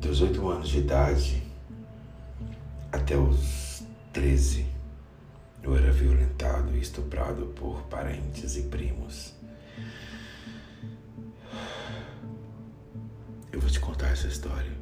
dos 8 anos de idade até os 13, eu era violentado e estuprado por parentes e primos. Eu vou te contar essa história.